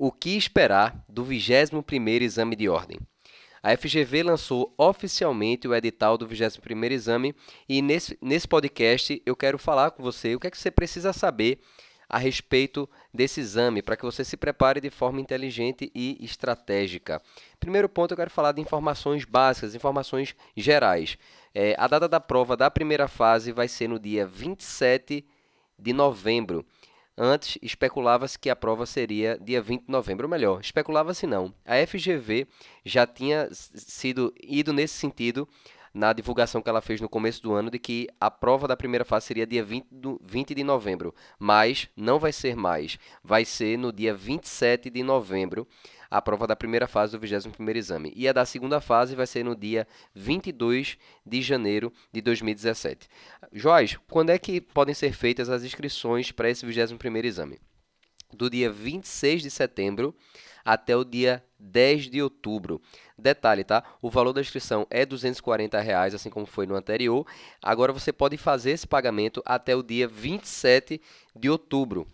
O que esperar do 21º Exame de Ordem? A FGV lançou oficialmente o edital do 21º Exame e nesse, nesse podcast eu quero falar com você o que é que você precisa saber a respeito desse exame para que você se prepare de forma inteligente e estratégica. Primeiro ponto, eu quero falar de informações básicas, informações gerais. É, a data da prova da primeira fase vai ser no dia 27 de novembro. Antes, especulava-se que a prova seria dia 20 de novembro, ou melhor, especulava-se não. A FGV já tinha sido ido nesse sentido na divulgação que ela fez no começo do ano de que a prova da primeira fase seria dia 20, do, 20 de novembro, mas não vai ser mais, vai ser no dia 27 de novembro a prova da primeira fase do 21º exame. E a da segunda fase vai ser no dia 22 de janeiro de 2017. Joás, quando é que podem ser feitas as inscrições para esse 21º exame? Do dia 26 de setembro até o dia 10 de outubro. Detalhe, tá? O valor da inscrição é 240 reais, assim como foi no anterior. Agora você pode fazer esse pagamento até o dia 27 de outubro.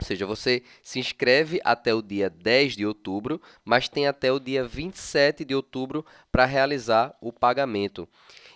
Ou seja, você se inscreve até o dia 10 de outubro, mas tem até o dia 27 de outubro para realizar o pagamento.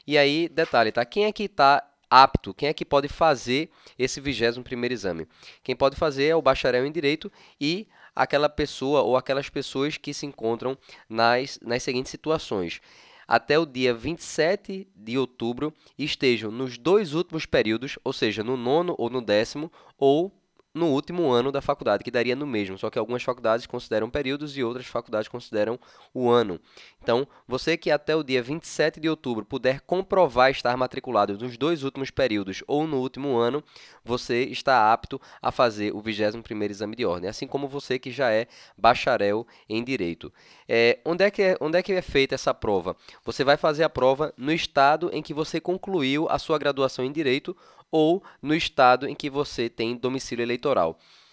E aí, detalhe, tá? Quem é que está apto, quem é que pode fazer esse 21º exame? Quem pode fazer é o bacharel em Direito e aquela pessoa ou aquelas pessoas que se encontram nas, nas seguintes situações até o dia 27 de outubro estejam nos dois últimos períodos, ou seja, no nono ou no décimo, ou no último ano da faculdade, que daria no mesmo, só que algumas faculdades consideram períodos e outras faculdades consideram o ano. Então, você que até o dia 27 de outubro puder comprovar estar matriculado nos dois últimos períodos ou no último ano, você está apto a fazer o 21º exame de ordem, assim como você que já é bacharel em Direito. É, onde, é que é, onde é que é feita essa prova? Você vai fazer a prova no estado em que você concluiu a sua graduação em Direito ou no estado em que você tem domicílio eleitoral.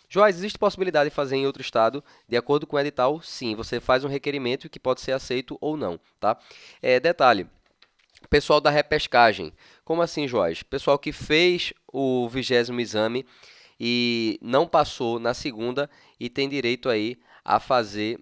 Joás, existe possibilidade de fazer em outro estado? De acordo com o edital, sim. Você faz um requerimento que pode ser aceito ou não, tá? É, detalhe, pessoal da repescagem. Como assim, Joás? Pessoal que fez o vigésimo exame e não passou na segunda e tem direito aí a fazer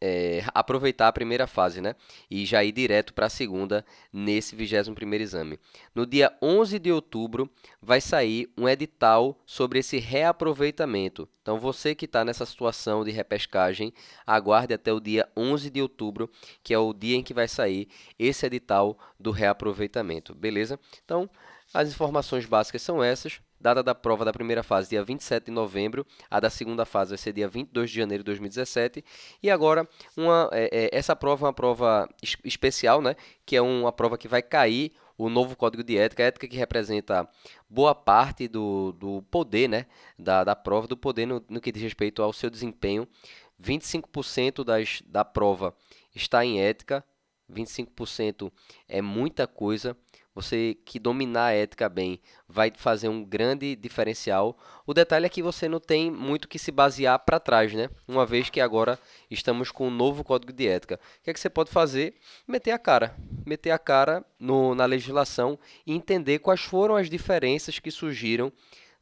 é, aproveitar a primeira fase, né? E já ir direto para a segunda nesse 21º exame. No dia 11 de outubro vai sair um edital sobre esse reaproveitamento. Então você que está nessa situação de repescagem, aguarde até o dia 11 de outubro, que é o dia em que vai sair esse edital do reaproveitamento, beleza? Então, as informações básicas são essas. Data da prova da primeira fase, dia 27 de novembro. A da segunda fase vai ser dia 22 de janeiro de 2017. E agora, uma, é, é, essa prova é uma prova especial, né? Que é uma prova que vai cair o novo código de ética, a ética que representa boa parte do, do poder, né? Da, da prova, do poder no, no que diz respeito ao seu desempenho. 25% das, da prova está em ética, 25% é muita coisa. Você que dominar a ética bem vai fazer um grande diferencial. O detalhe é que você não tem muito que se basear para trás, né? Uma vez que agora estamos com um novo código de ética. O que é que você pode fazer? Meter a cara. Meter a cara no, na legislação e entender quais foram as diferenças que surgiram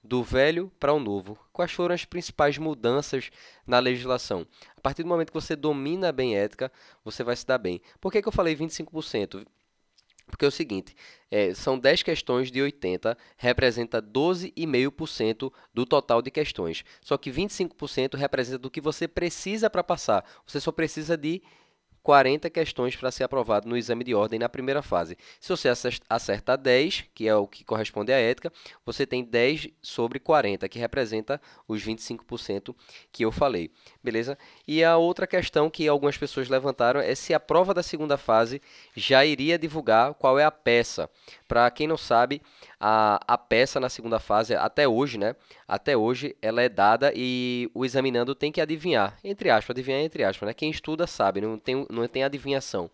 do velho para o novo. Quais foram as principais mudanças na legislação? A partir do momento que você domina bem a ética, você vai se dar bem. Por que, que eu falei 25%? Porque é o seguinte, é, são 10 questões de 80, representa 12,5% do total de questões. Só que 25% representa do que você precisa para passar. Você só precisa de 40 questões para ser aprovado no exame de ordem na primeira fase. Se você acerta 10, que é o que corresponde à ética, você tem 10 sobre 40, que representa os 25% que eu falei. Beleza? E a outra questão que algumas pessoas levantaram é se a prova da segunda fase já iria divulgar qual é a peça. Para quem não sabe, a, a peça na segunda fase, até hoje, né? Até hoje, ela é dada e o examinando tem que adivinhar. Entre aspas, adivinhar entre aspas, né? Quem estuda sabe, não tem, não tem adivinhação.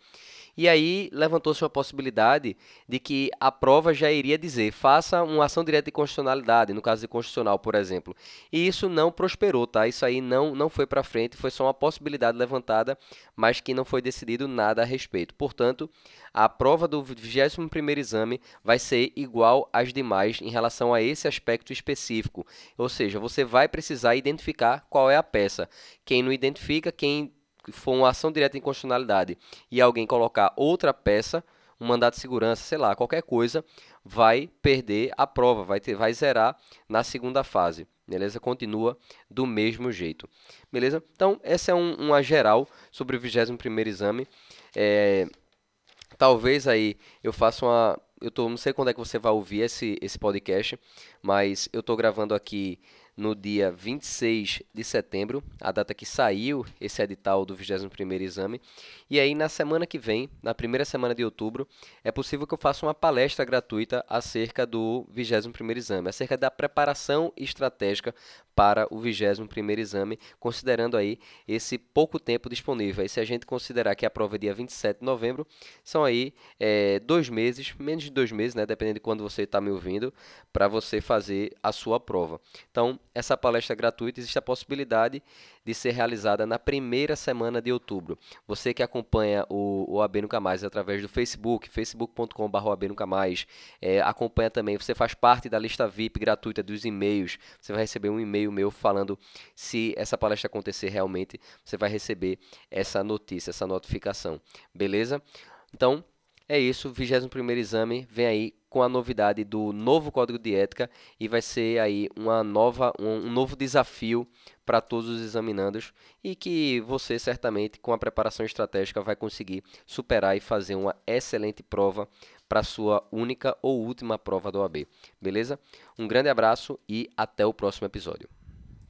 E aí levantou-se uma possibilidade de que a prova já iria dizer faça uma ação direta de constitucionalidade, no caso de constitucional, por exemplo. E isso não prosperou, tá? Isso aí não, não foi para frente, foi só uma possibilidade levantada, mas que não foi decidido nada a respeito. Portanto, a prova do 21º exame vai ser igual às demais em relação a esse aspecto específico. Ou seja, você vai precisar identificar qual é a peça. Quem não identifica, quem for uma ação direta em constitucionalidade e alguém colocar outra peça, um mandato de segurança, sei lá, qualquer coisa, vai perder a prova, vai, ter, vai zerar na segunda fase. Beleza? Continua do mesmo jeito. Beleza? Então, essa é um, uma geral sobre o 21º exame. É, talvez aí eu faça uma... Eu tô, não sei quando é que você vai ouvir esse, esse podcast, mas eu estou gravando aqui no dia 26 de setembro, a data que saiu esse edital do 21º exame. E aí na semana que vem, na primeira semana de outubro, é possível que eu faça uma palestra gratuita acerca do 21º exame, acerca da preparação estratégica para o 21º exame, considerando aí esse pouco tempo disponível. E se a gente considerar que a prova é dia 27 de novembro, são aí é, dois meses, menos de dois meses, né, dependendo de quando você está me ouvindo, para você fazer a sua prova. Então, essa palestra gratuita existe a possibilidade de ser realizada na primeira semana de outubro. Você que acompanha o, o AB Nunca Mais através do Facebook, facebook.com.br é, acompanha também, você faz parte da lista VIP gratuita dos e-mails, você vai receber um e-mail meu falando se essa palestra acontecer realmente, você vai receber essa notícia, essa notificação, beleza? Então, é isso, o 21º exame. Vem aí com a novidade do novo código de ética e vai ser aí uma nova, um, novo desafio para todos os examinandos e que você certamente com a preparação estratégica vai conseguir superar e fazer uma excelente prova para sua única ou última prova do OAB. Beleza? Um grande abraço e até o próximo episódio.